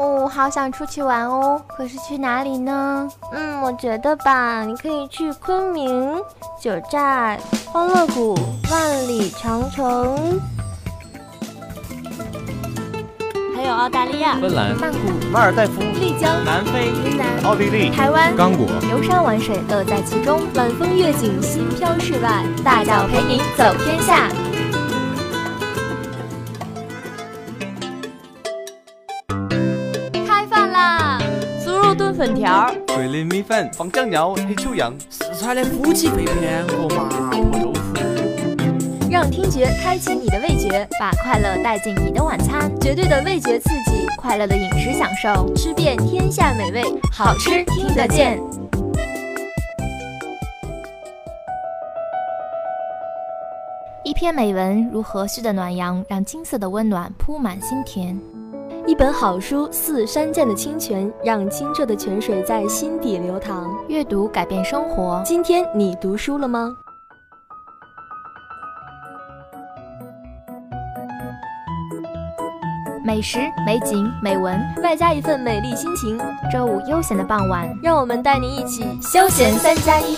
哦，好想出去玩哦，可是去哪里呢？嗯，我觉得吧，你可以去昆明、九寨、欢乐谷、万里长城，还有澳大利亚、芬兰、曼谷、马尔代夫、丽江、南非、云南、奥地利、台湾、刚果，游山玩水，乐在其中，晚风月景，心飘世外，大脚陪你走天下。粉条、桂林米粉、放酱料、黑秋阳、四川的夫妻肺片和麻婆豆腐，让听觉开启你的味觉，把快乐带进你的晚餐，绝对的味觉刺激，快乐的饮食享受，吃遍天下美味，好吃听得见。一篇美文如和煦的暖阳，让金色的温暖铺满心田；一本好书似山涧的清泉，让清澈的泉水在心底流淌。阅读改变生活，今天你读书了吗？美食、美景、美文，外加一份美丽心情。周五悠闲的傍晚，让我们带您一起休闲三加一。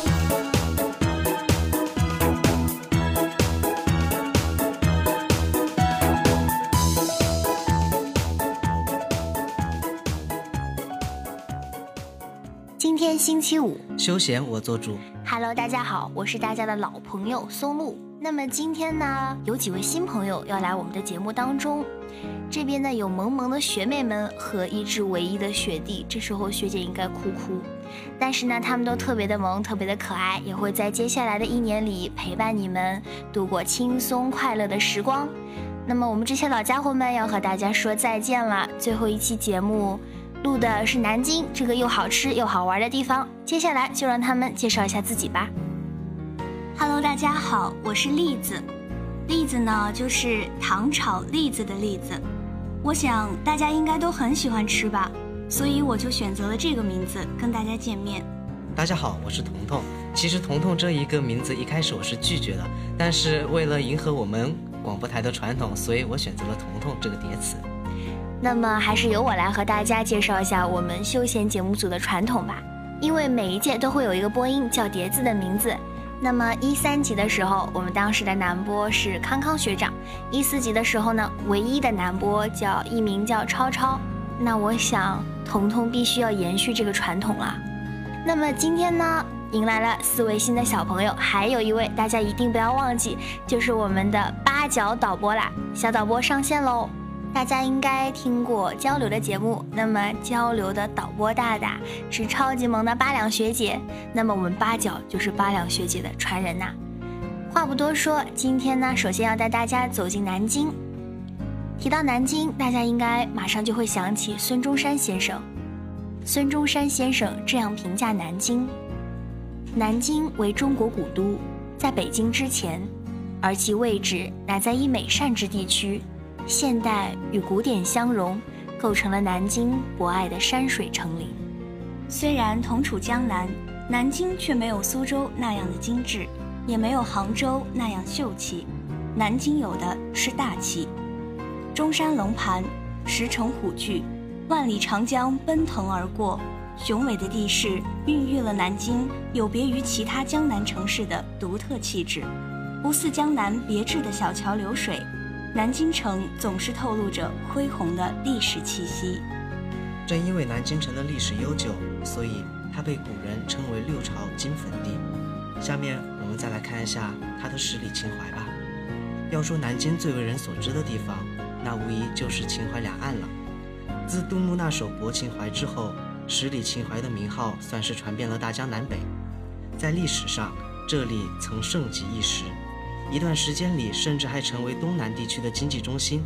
天星期五，休闲我做主。Hello，大家好，我是大家的老朋友松露。那么今天呢，有几位新朋友要来我们的节目当中。这边呢有萌萌的学妹们和一只唯一的学弟，这时候学姐应该哭哭。但是呢，他们都特别的萌，特别的可爱，也会在接下来的一年里陪伴你们度过轻松快乐的时光。那么我们这些老家伙们要和大家说再见了，最后一期节目。录的是南京这个又好吃又好玩的地方，接下来就让他们介绍一下自己吧。Hello，大家好，我是栗子。栗子呢，就是糖炒栗子的栗子。我想大家应该都很喜欢吃吧，所以我就选择了这个名字跟大家见面。大家好，我是彤彤。其实彤彤这一个名字一开始我是拒绝的，但是为了迎合我们广播台的传统，所以我选择了彤彤这个叠词。那么还是由我来和大家介绍一下我们休闲节目组的传统吧。因为每一届都会有一个播音叫碟子的名字。那么一三级的时候，我们当时的男播是康康学长；一四级的时候呢，唯一的男播叫艺名叫超超。那我想彤彤必须要延续这个传统了。那么今天呢，迎来了四位新的小朋友，还有一位大家一定不要忘记，就是我们的八角导播啦。小导播上线喽！大家应该听过交流的节目，那么交流的导播大大是超级萌的八两学姐，那么我们八角就是八两学姐的传人呐。话不多说，今天呢，首先要带大家走进南京。提到南京，大家应该马上就会想起孙中山先生。孙中山先生这样评价南京：南京为中国古都，在北京之前，而其位置乃在一美善之地区。现代与古典相融，构成了南京博爱的山水城林。虽然同处江南，南京却没有苏州那样的精致，也没有杭州那样秀气。南京有的是大气，中山龙盘，石城虎踞，万里长江奔腾而过，雄伟的地势孕育了南京有别于其他江南城市的独特气质。不似江南别致的小桥流水。南京城总是透露着恢宏的历史气息。正因为南京城的历史悠久，所以它被古人称为六朝金粉地。下面我们再来看一下它的十里秦淮吧。要说南京最为人所知的地方，那无疑就是秦淮两岸了。自杜牧那首《泊秦淮》之后，十里秦淮的名号算是传遍了大江南北。在历史上，这里曾盛极一时。一段时间里，甚至还成为东南地区的经济中心。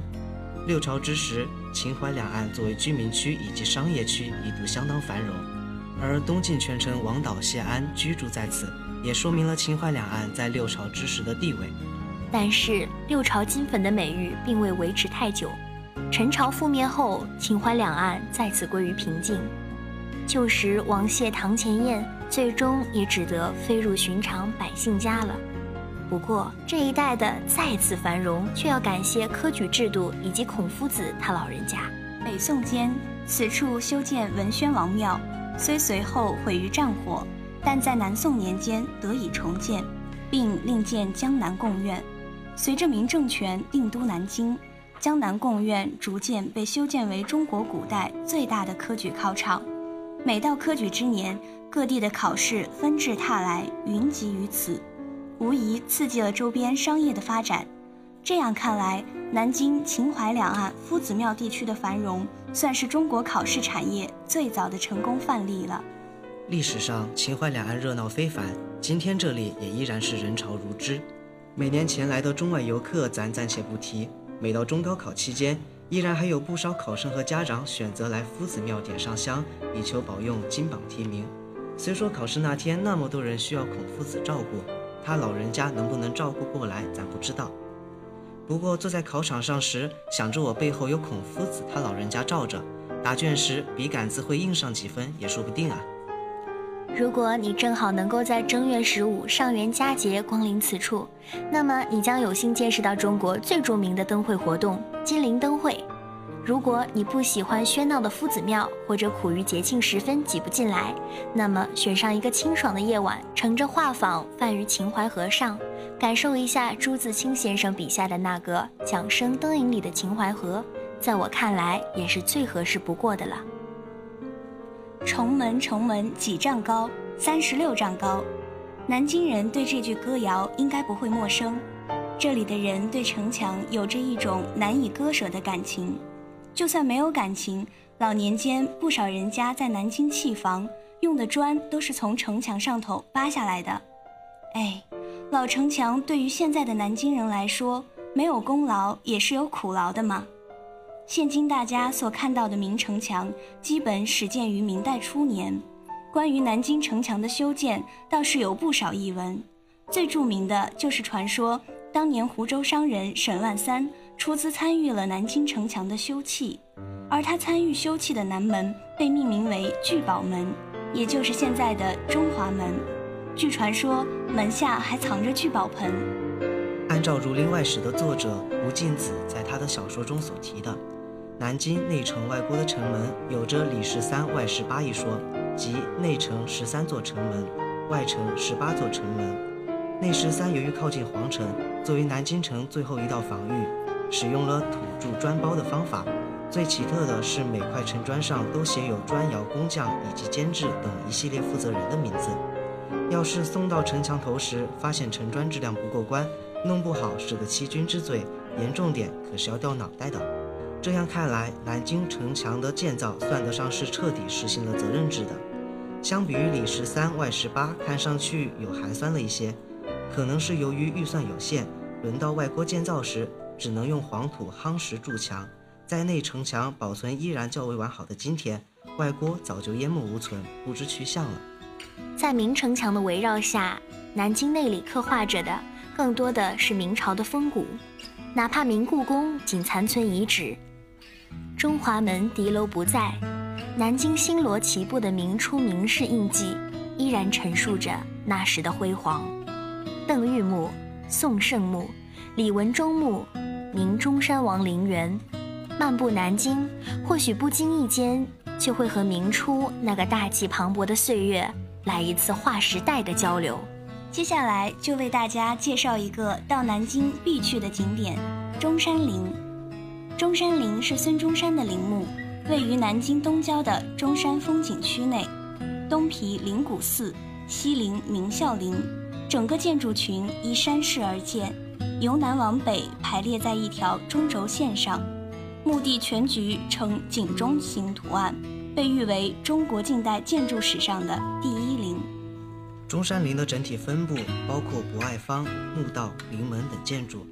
六朝之时，秦淮两岸作为居民区以及商业区，一度相当繁荣。而东晋权臣王导、谢安居住在此，也说明了秦淮两岸在六朝之时的地位。但是，六朝金粉的美誉并未维持太久。陈朝覆灭后，秦淮两岸再次归于平静。旧时王谢堂前燕，最终也只得飞入寻常百姓家了。不过，这一代的再次繁荣，却要感谢科举制度以及孔夫子他老人家。北宋间，此处修建文宣王庙，虽随后毁于战火，但在南宋年间得以重建，并另建江南贡院。随着明政权定都南京，江南贡院逐渐被修建为中国古代最大的科举考场。每到科举之年，各地的考试纷至沓来，云集于此，无疑刺激了周边商业的发展。这样看来，南京秦淮两岸夫子庙地区的繁荣，算是中国考试产业最早的成功范例了。历史上，秦淮两岸热闹非凡，今天这里也依然是人潮如织。每年前来的中外游客，咱暂且不提。每到中高考期间，依然还有不少考生和家长选择来夫子庙点上香，以求保佑金榜题名。虽说考试那天那么多人需要孔夫子照顾，他老人家能不能照顾过来，咱不知道。不过坐在考场上时，想着我背后有孔夫子，他老人家罩着，答卷时笔杆子会硬上几分也说不定啊。如果你正好能够在正月十五上元佳节光临此处，那么你将有幸见识到中国最著名的灯会活动——金陵灯会。如果你不喜欢喧闹的夫子庙，或者苦于节庆时分挤不进来，那么选上一个清爽的夜晚，乘着画舫泛于秦淮河上，感受一下朱自清先生笔下的那个桨声灯影里的秦淮河，在我看来也是最合适不过的了。重门重门几丈高，三十六丈高。南京人对这句歌谣应该不会陌生。这里的人对城墙有着一种难以割舍的感情。就算没有感情，老年间不少人家在南京砌房用的砖都是从城墙上头扒下来的。哎，老城墙对于现在的南京人来说，没有功劳也是有苦劳的嘛。现今大家所看到的明城墙，基本始建于明代初年。关于南京城墙的修建，倒是有不少译闻。最著名的就是传说，当年湖州商人沈万三。出资参与了南京城墙的修葺，而他参与修葺的南门被命名为聚宝门，也就是现在的中华门。据传说，门下还藏着聚宝盆。按照《儒林外史》的作者吴敬梓在他的小说中所提的，南京内城外郭的城门有着里十三外十八一说，即内城十三座城门，外城十八座城门。内十三由于靠近皇城，作为南京城最后一道防御。使用了土筑砖包的方法，最奇特的是每块城砖上都写有砖窑工匠以及监制等一系列负责人的名字。要是送到城墙头时发现城砖质量不过关，弄不好是个欺君之罪，严重点可是要掉脑袋的。这样看来，南京城墙的建造算得上是彻底实行了责任制的。相比于里十三外十八，看上去有寒酸了一些，可能是由于预算有限，轮到外郭建造时。只能用黄土夯实筑墙，在内城墙保存依然较为完好的今天，外郭早就淹没无存，不知去向了。在明城墙的围绕下，南京内里刻画着的更多的是明朝的风骨，哪怕明故宫仅残存遗址，中华门敌楼不在，南京星罗棋布的明初明式印记依然陈述着那时的辉煌。邓玉墓、宋圣墓、李文忠墓。明中山王陵园，漫步南京，或许不经意间就会和明初那个大气磅礴的岁月来一次划时代的交流。接下来就为大家介绍一个到南京必去的景点——中山陵。中山陵是孙中山的陵墓，位于南京东郊的中山风景区内，东毗灵谷寺，西临明孝陵，整个建筑群依山势而建。由南往北排列在一条中轴线上，墓地全局呈井中形图案，被誉为中国近代建筑史上的第一陵。中山陵的整体分布包括博爱坊、墓道、陵门等建筑。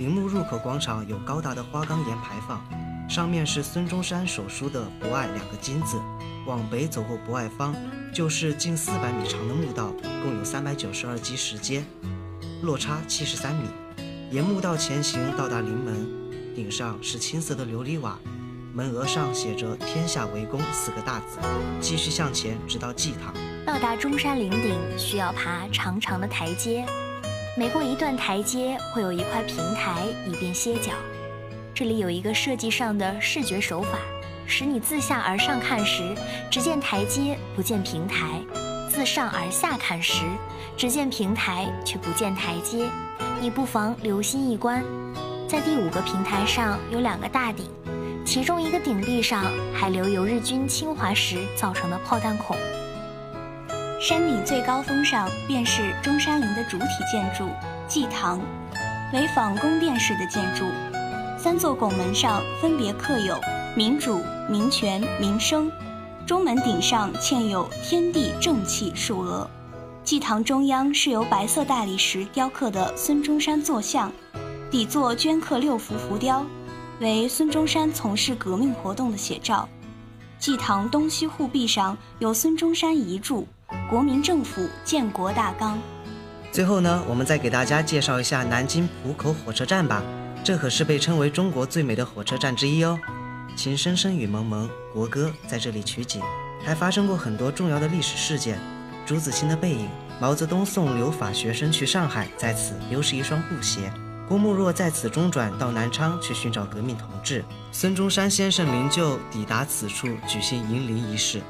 陵墓入口广场有高大的花岗岩牌坊，上面是孙中山手书的“博爱”两个金字。往北走过博爱坊，就是近四百米长的墓道，共有三百九十二级石阶，落差七十三米。沿墓道前行，到达陵门，顶上是青色的琉璃瓦，门额上写着“天下为公”四个大字。继续向前，直到祭堂。到达中山陵顶需要爬长长的台阶，每过一段台阶会有一块平台，以便歇脚。这里有一个设计上的视觉手法，使你自下而上看时，只见台阶不见平台；自上而下看时，只见平台却不见台阶。你不妨留心一观，在第五个平台上有两个大顶，其中一个顶壁上还留有日军侵华时造成的炮弹孔。山顶最高峰上便是中山陵的主体建筑祭堂，为仿宫殿式的建筑。三座拱门上分别刻有“民主”“民权”“民生”，中门顶上嵌有“天地正气”数额。祭堂中央是由白色大理石雕刻的孙中山坐像，底座镌刻六幅浮雕，为孙中山从事革命活动的写照。祭堂东西护壁上有孙中山遗著。国民政府建国大纲。最后呢，我们再给大家介绍一下南京浦口火车站吧。这可是被称为中国最美的火车站之一哦。情深深雨蒙蒙，国歌在这里取景，还发生过很多重要的历史事件。朱自清的背影，毛泽东送留法学生去上海，在此丢失一双布鞋。郭沫若在此中转到南昌去寻找革命同志。孙中山先生灵柩抵达此处举行迎灵仪式。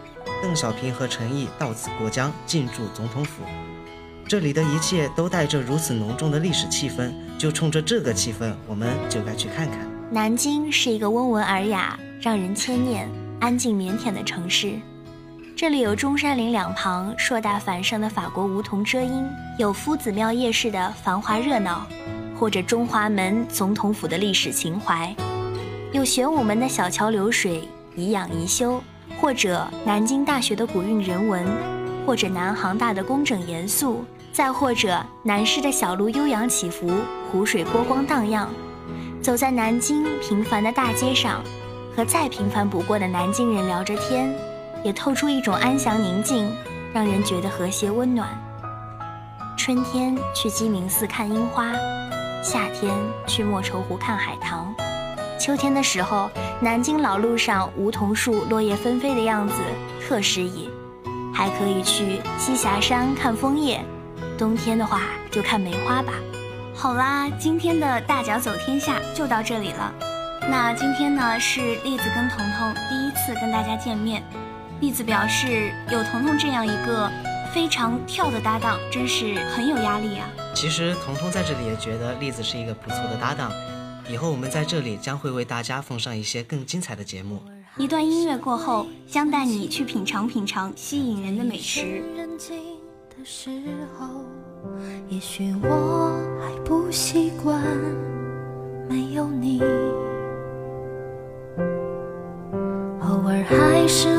邓小平和陈毅到此过江，进驻总统府。这里的一切都带着如此浓重的历史气氛，就冲着这个气氛，我们就该去看看。南京是一个温文尔雅、让人牵念、安静腼腆的城市。这里有中山陵两旁硕大繁盛的法国梧桐遮阴，有夫子庙夜市的繁华热闹，或者中华门总统府的历史情怀，有玄武门的小桥流水，宜养宜修。或者南京大学的古韵人文，或者南航大的工整严肃，再或者南师的小路悠扬起伏，湖水波光荡漾。走在南京平凡的大街上，和再平凡不过的南京人聊着天，也透出一种安详宁静，让人觉得和谐温暖。春天去鸡鸣寺看樱花，夏天去莫愁湖看海棠。秋天的时候，南京老路上梧桐树落叶纷飞的样子特诗意，还可以去栖霞山看枫叶。冬天的话，就看梅花吧。好啦，今天的大脚走天下就到这里了。那今天呢，是栗子跟彤彤第一次跟大家见面。栗子表示，有彤彤这样一个非常跳的搭档，真是很有压力啊。其实彤彤在这里也觉得栗子是一个不错的搭档。以后我们在这里将会为大家奉上一些更精彩的节目。一段音乐过后，将带你去品尝品尝吸引人的美食。也许我还不习惯没有你，偶尔还是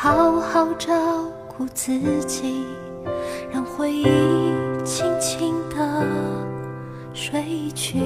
好好照顾自己，让回忆轻轻地睡去。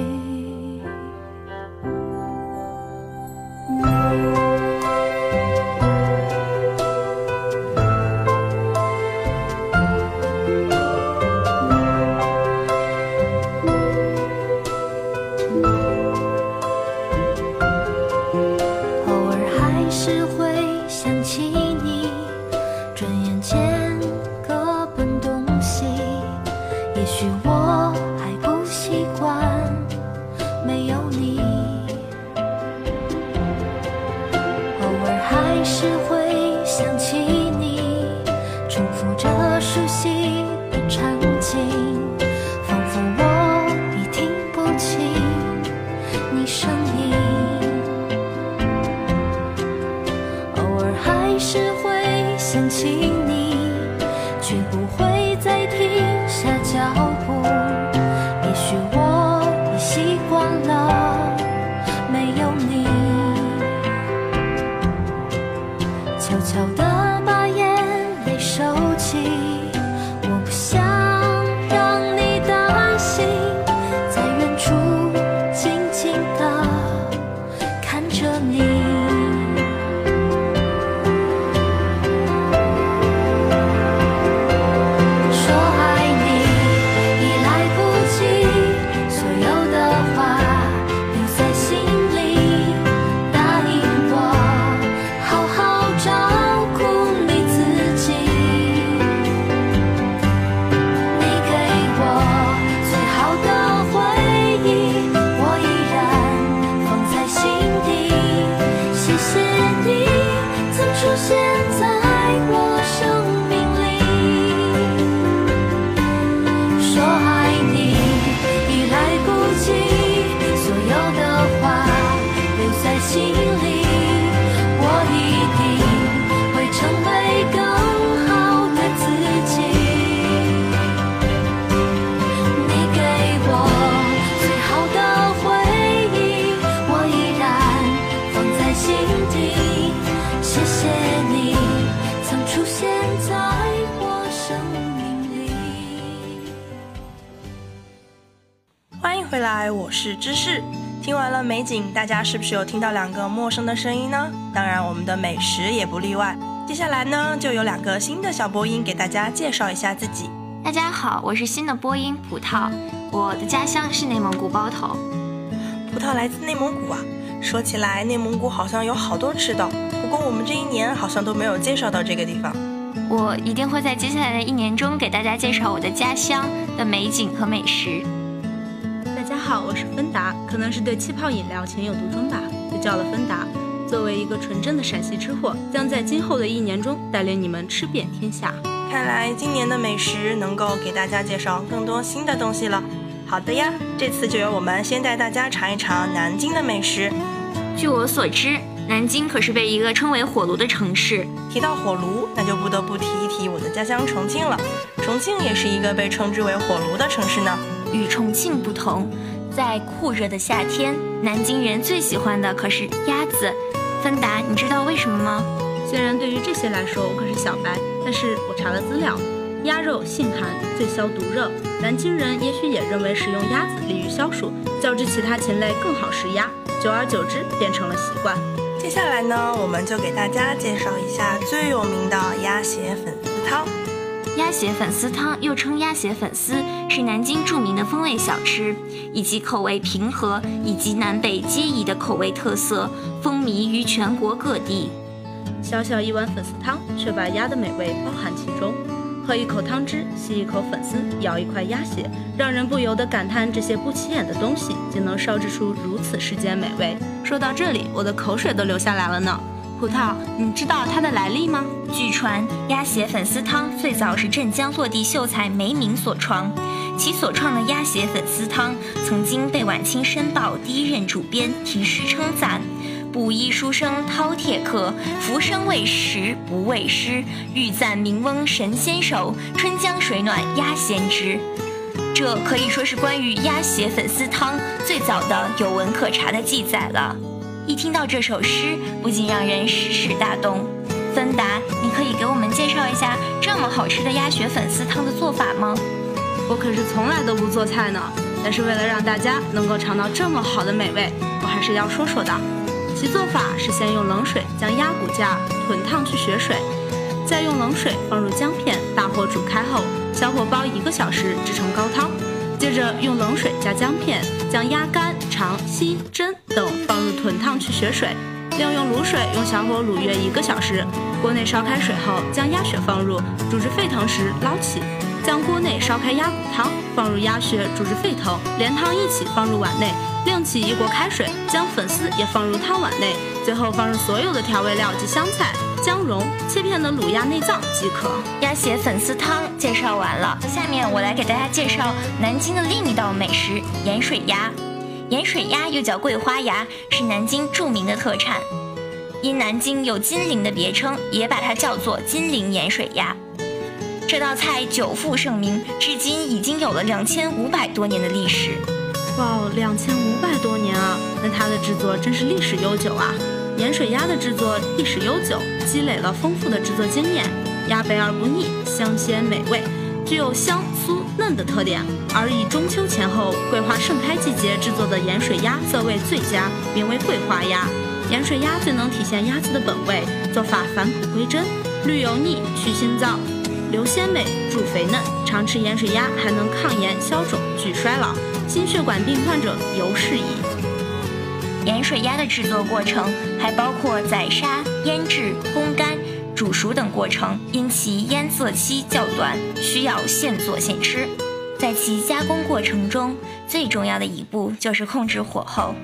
时会想起欢迎回来，我是芝士。听完了美景，大家是不是有听到两个陌生的声音呢？当然，我们的美食也不例外。接下来呢，就有两个新的小播音给大家介绍一下自己。大家好，我是新的播音葡萄，我的家乡是内蒙古包头。葡萄来自内蒙古啊，说起来内蒙古好像有好多吃的，不过我们这一年好像都没有介绍到这个地方。我一定会在接下来的一年中给大家介绍我的家乡的美景和美食。好，我是芬达，可能是对气泡饮料情有独钟吧，就叫了芬达。作为一个纯正的陕西吃货，将在今后的一年中带领你们吃遍天下。看来今年的美食能够给大家介绍更多新的东西了。好的呀，这次就由我们先带大家尝一尝南京的美食。据我所知，南京可是被一个称为火炉的城市。提到火炉，那就不得不提一提我的家乡重庆了。重庆也是一个被称之为火炉的城市呢。与重庆不同，在酷热的夏天，南京人最喜欢的可是鸭子。芬达，你知道为什么吗？虽然对于这些来说我可是小白，但是我查了资料，鸭肉性寒，最消毒热。南京人也许也认为食用鸭子利于消暑，较之其他禽类更好食鸭，久而久之变成了习惯。接下来呢，我们就给大家介绍一下最有名的鸭血粉丝汤。鸭血粉丝汤又称鸭血粉丝，是南京著名的风味小吃，以及口味平和以及南北皆宜的口味特色，风靡于全国各地。小小一碗粉丝汤，却把鸭的美味包含其中。喝一口汤汁，吸一口粉丝，咬一块鸭血，让人不由得感叹：这些不起眼的东西，竟能烧制出如此世间美味。说到这里，我的口水都流下来了呢。葡萄，你知道它的来历吗？据传，鸭血粉丝汤最早是镇江落地秀才梅明所创，其所创的鸭血粉丝汤曾经被晚清申报第一任主编题诗称赞：“布衣书生饕餮客，浮生未食不畏诗。欲赞名翁神仙手，春江水暖鸭先知。”这可以说是关于鸭血粉丝汤最早的有文可查的记载了。一听到这首诗，不禁让人时时大动。芬达，你可以给我们介绍一下这么好吃的鸭血粉丝汤的做法吗？我可是从来都不做菜呢，但是为了让大家能够尝到这么好的美味，我还是要说说的。其做法是先用冷水将鸭骨架滚烫去血水，再用冷水放入姜片，大火煮开后，小火煲一个小时，制成高汤。接着用冷水加姜片，将鸭肝、肠、心、胗等放入豚烫去血水，另用卤水用小火卤约一个小时。锅内烧开水后，将鸭血放入，煮至沸腾时捞起，将锅内烧开鸭骨汤放入鸭血，煮至沸腾，连汤一起放入碗内，另起一锅开水，将粉丝也放入汤碗内，最后放入所有的调味料及香菜。姜蓉切片的卤鸭内脏即可。鸭血粉丝汤介绍完了，下面我来给大家介绍南京的另一道美食——盐水鸭。盐水鸭又叫桂花鸭，是南京著名的特产。因南京有金陵的别称，也把它叫做金陵盐水鸭。这道菜久负盛名，至今已经有了两千五百多年的历史。哇哦，两千五百多年啊！那它的制作真是历史悠久啊！盐水鸭的制作历史悠久，积累了丰富的制作经验。鸭肥而不腻，香鲜美味，具有香酥嫩的特点。而以中秋前后桂花盛开季节制作的盐水鸭色味最佳，名为桂花鸭。盐水鸭最能体现鸭子的本味，做法返璞归真，绿油腻，去心脏，留鲜美，助肥嫩。常吃盐水鸭还能抗炎消肿，拒衰老，心血管病患者尤适宜。盐水鸭的制作过程还包括宰杀、腌制、烘干、煮熟等过程，因其腌色期较短，需要现做现吃。在其加工过程中，最重要的一步就是控制火候。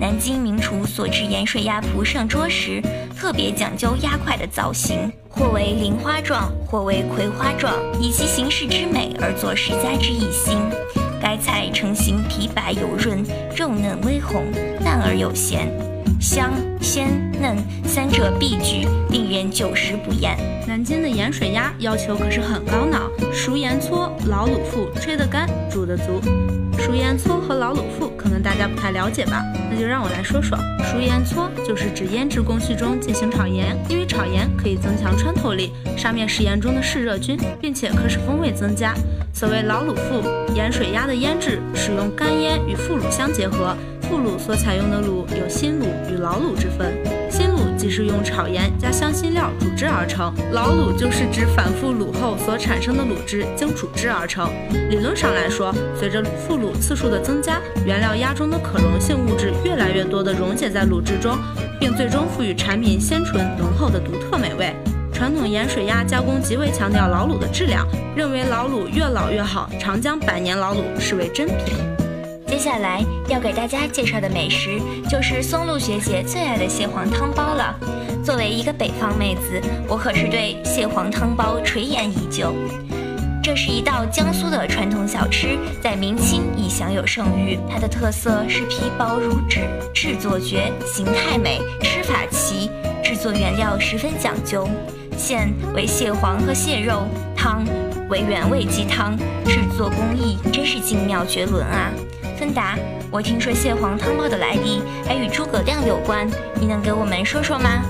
南京名厨所制盐水鸭脯上桌时，特别讲究鸭块的造型，或为菱花状，或为葵花状，以其形式之美而作十佳之一星。该菜成型皮白油润，肉嫩微红，淡而有咸，香鲜嫩三者必具，令人久食不厌。南京的盐水鸭要求可是很高呢，熟盐搓，老卤腹，吹得干，煮得足。熟盐搓和老卤腹可能大家不太了解吧？那就让我来说说。熟盐搓就是指腌制工序中进行炒盐，因为炒盐可以增强穿透力，杀灭食盐中的嗜热菌，并且可使风味增加。所谓老卤腹，盐水鸭的腌制使用干腌与副卤相结合。副卤所采用的卤有新卤与老卤之分。新卤即是用炒盐加香辛料煮制而成，老卤就是指反复卤后所产生的卤汁经煮制而成。理论上来说，随着副卤次数的增加，原料鸭中的可溶性物质越来越多的溶解在卤汁中，并最终赋予产品鲜醇浓厚的独特美味。传统盐水鸭加工极为强调老卤的质量，认为老卤越老越好，常将百年老卤视为珍品。接下来要给大家介绍的美食，就是松露学姐最爱的蟹黄汤包了。作为一个北方妹子，我可是对蟹黄汤包垂涎已久。这是一道江苏的传统小吃，在明清已享有盛誉。它的特色是皮薄如纸，制作绝，形态美，吃法奇，制作原料十分讲究。馅为蟹黄和蟹肉，汤为原味鸡汤，制作工艺真是精妙绝伦啊！芬达，我听说蟹黄汤包的来历还与诸葛亮有关，你能给我们说说吗？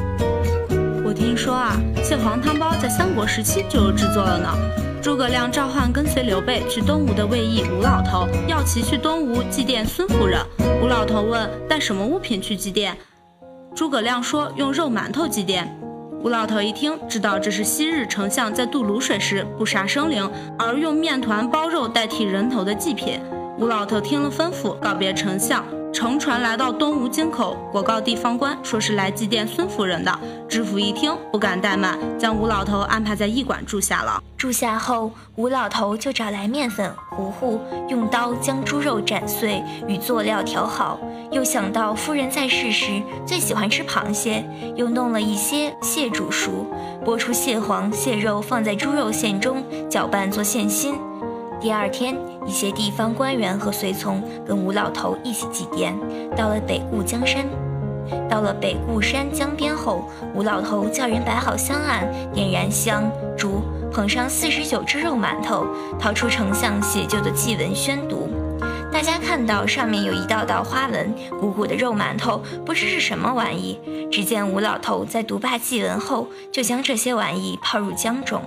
我听说啊，蟹黄汤包在三国时期就有制作了呢。诸葛亮召唤跟随刘备去东吴的卫邑吴老头，要其去东吴祭奠孙夫人。吴老头问带什么物品去祭奠，诸葛亮说用肉馒头祭奠。吴老头一听，知道这是昔日丞相在渡卤水时不杀生灵，而用面团包肉代替人头的祭品。吴老头听了吩咐，告别丞相，乘船来到东吴京口，果告地方官，说是来祭奠孙夫人的。知府一听，不敢怠慢，将吴老头安排在驿馆住下了。住下后，吴老头就找来面粉、糊糊，用刀将猪肉斩碎，与佐料调好。又想到夫人在世时最喜欢吃螃蟹，又弄了一些蟹煮熟，剥出蟹黄、蟹肉，放在猪肉馅中，搅拌做馅心。第二天，一些地方官员和随从跟吴老头一起祭奠。到了北固江山，到了北固山江边后，吴老头叫人摆好香案，点燃香烛，捧上四十九只肉馒头，掏出丞相写就的祭文宣读。大家看到上面有一道道花纹，鼓鼓的肉馒头，不知是什么玩意。只见吴老头在读罢祭文后，就将这些玩意抛入江中。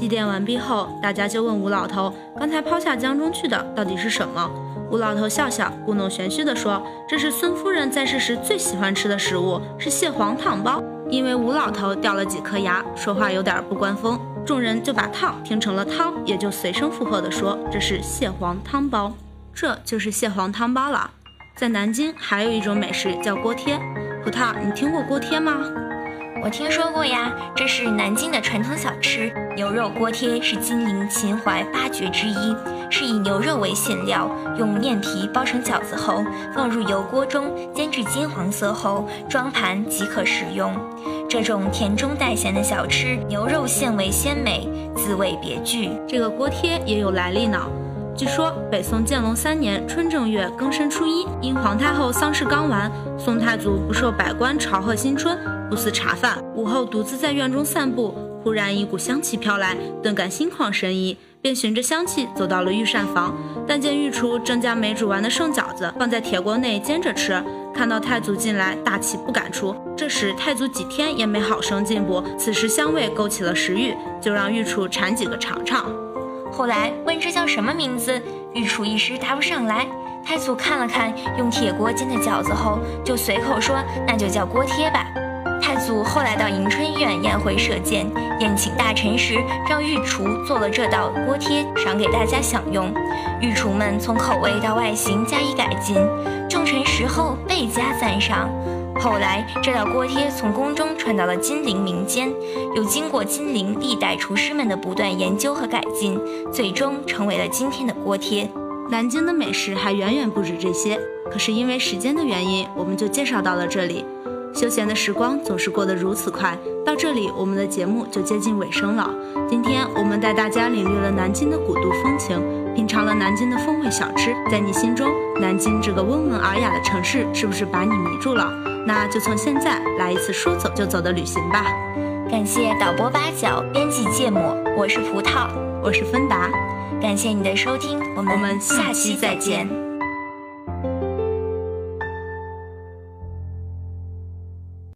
祭奠完毕后，大家就问吴老头：“刚才抛下江中去的到底是什么？”吴老头笑笑，故弄玄虚地说：“这是孙夫人在世时最喜欢吃的食物，是蟹黄汤包。”因为吴老头掉了几颗牙，说话有点不关风，众人就把“汤”听成了“汤”，也就随声附和地说：“这是蟹黄汤包。”这就是蟹黄汤包了。在南京还有一种美食叫锅贴，葡萄，你听过锅贴吗？我听说过呀，这是南京的传统小吃。牛肉锅贴是金陵秦淮八绝之一，是以牛肉为馅料，用面皮包成饺子后，放入油锅中煎至金黄色后，装盘即可食用。这种甜中带咸的小吃，牛肉馅味鲜美，滋味别具。这个锅贴也有来历呢。据说北宋建隆三年春正月庚申初一，因皇太后丧事刚完，宋太祖不受百官朝贺新春，不思茶饭，午后独自在院中散步，忽然一股香气飘来，顿感心旷神怡，便循着香气走到了御膳房，但见御厨正将没煮完的剩饺子放在铁锅内煎着吃，看到太祖进来，大气不敢出。这时太祖几天也没好生进补，此时香味勾起了食欲，就让御厨馋几个尝尝。后来问这叫什么名字，御厨一时答不上来。太祖看了看用铁锅煎的饺子后，就随口说：“那就叫锅贴吧。”太祖后来到迎春院宴会设宴，宴请大臣时，让御厨做了这道锅贴，赏给大家享用。御厨们从口味到外形加以改进，众臣食后倍加赞赏。后来，这道锅贴从宫中传到了金陵民间，又经过金陵历代厨师们的不断研究和改进，最终成为了今天的锅贴。南京的美食还远远不止这些，可是因为时间的原因，我们就介绍到了这里。休闲的时光总是过得如此快，到这里我们的节目就接近尾声了。今天我们带大家领略了南京的古都风情，品尝了南京的风味小吃，在你心中，南京这个温文尔雅的城市是不是把你迷住了？那就从现在来一次说走就走的旅行吧。感谢导播八角，编辑芥末，我是葡萄，我是芬达。感谢你的收听，我们下期再见。